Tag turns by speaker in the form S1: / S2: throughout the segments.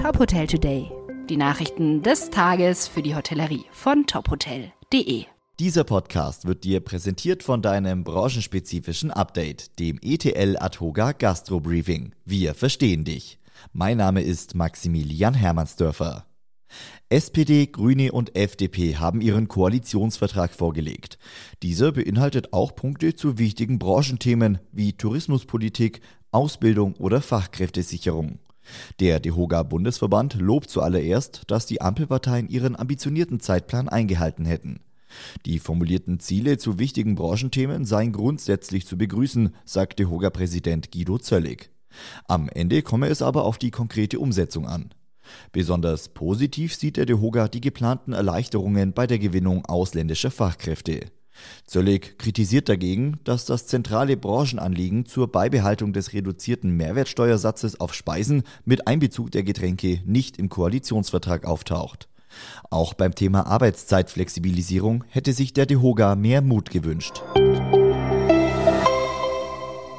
S1: Top Hotel Today. Die Nachrichten des Tages für die Hotellerie von tophotel.de.
S2: Dieser Podcast wird dir präsentiert von deinem branchenspezifischen Update, dem ETL Adhoga Gastro Briefing. Wir verstehen dich. Mein Name ist Maximilian Hermannsdörfer. SPD, Grüne und FDP haben ihren Koalitionsvertrag vorgelegt. Dieser beinhaltet auch Punkte zu wichtigen Branchenthemen wie Tourismuspolitik, Ausbildung oder Fachkräftesicherung. Der DEHOGA Bundesverband lobt zuallererst, dass die Ampelparteien ihren ambitionierten Zeitplan eingehalten hätten. Die formulierten Ziele zu wichtigen Branchenthemen seien grundsätzlich zu begrüßen, sagt DEHOGA-Präsident Guido Zöllig. Am Ende komme es aber auf die konkrete Umsetzung an. Besonders positiv sieht der DEHOGA die geplanten Erleichterungen bei der Gewinnung ausländischer Fachkräfte. Zöllig kritisiert dagegen, dass das zentrale Branchenanliegen zur Beibehaltung des reduzierten Mehrwertsteuersatzes auf Speisen mit Einbezug der Getränke nicht im Koalitionsvertrag auftaucht. Auch beim Thema Arbeitszeitflexibilisierung hätte sich der DEHOGA mehr Mut gewünscht.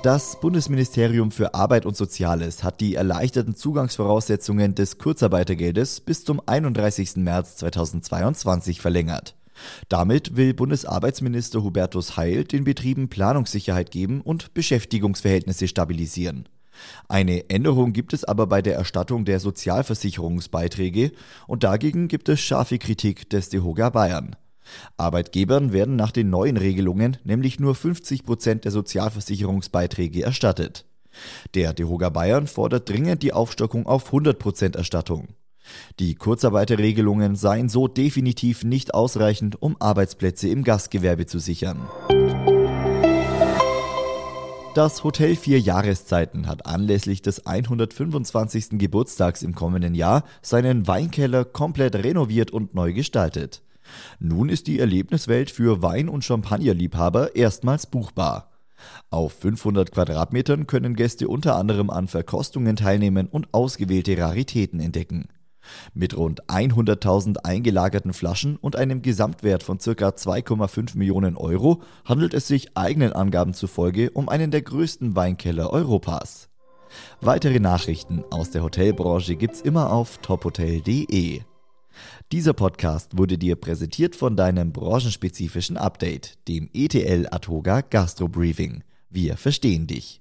S2: Das Bundesministerium für Arbeit und Soziales hat die erleichterten Zugangsvoraussetzungen des Kurzarbeitergeldes bis zum 31. März 2022 verlängert. Damit will Bundesarbeitsminister Hubertus Heil den Betrieben Planungssicherheit geben und Beschäftigungsverhältnisse stabilisieren. Eine Änderung gibt es aber bei der Erstattung der Sozialversicherungsbeiträge und dagegen gibt es scharfe Kritik des DEHOGA Bayern. Arbeitgebern werden nach den neuen Regelungen nämlich nur 50 Prozent der Sozialversicherungsbeiträge erstattet. Der DEHOGA Bayern fordert dringend die Aufstockung auf 100 Prozent Erstattung. Die Kurzarbeiterregelungen seien so definitiv nicht ausreichend, um Arbeitsplätze im Gastgewerbe zu sichern. Das Hotel Vier Jahreszeiten hat anlässlich des 125. Geburtstags im kommenden Jahr seinen Weinkeller komplett renoviert und neu gestaltet. Nun ist die Erlebniswelt für Wein- und Champagnerliebhaber erstmals buchbar. Auf 500 Quadratmetern können Gäste unter anderem an Verkostungen teilnehmen und ausgewählte Raritäten entdecken. Mit rund 100.000 eingelagerten Flaschen und einem Gesamtwert von ca. 2,5 Millionen Euro handelt es sich eigenen Angaben zufolge um einen der größten Weinkeller Europas. Weitere Nachrichten aus der Hotelbranche gibt's immer auf tophotel.de. Dieser Podcast wurde dir präsentiert von deinem branchenspezifischen Update, dem ETL Atoga Gastro Briefing. Wir verstehen dich.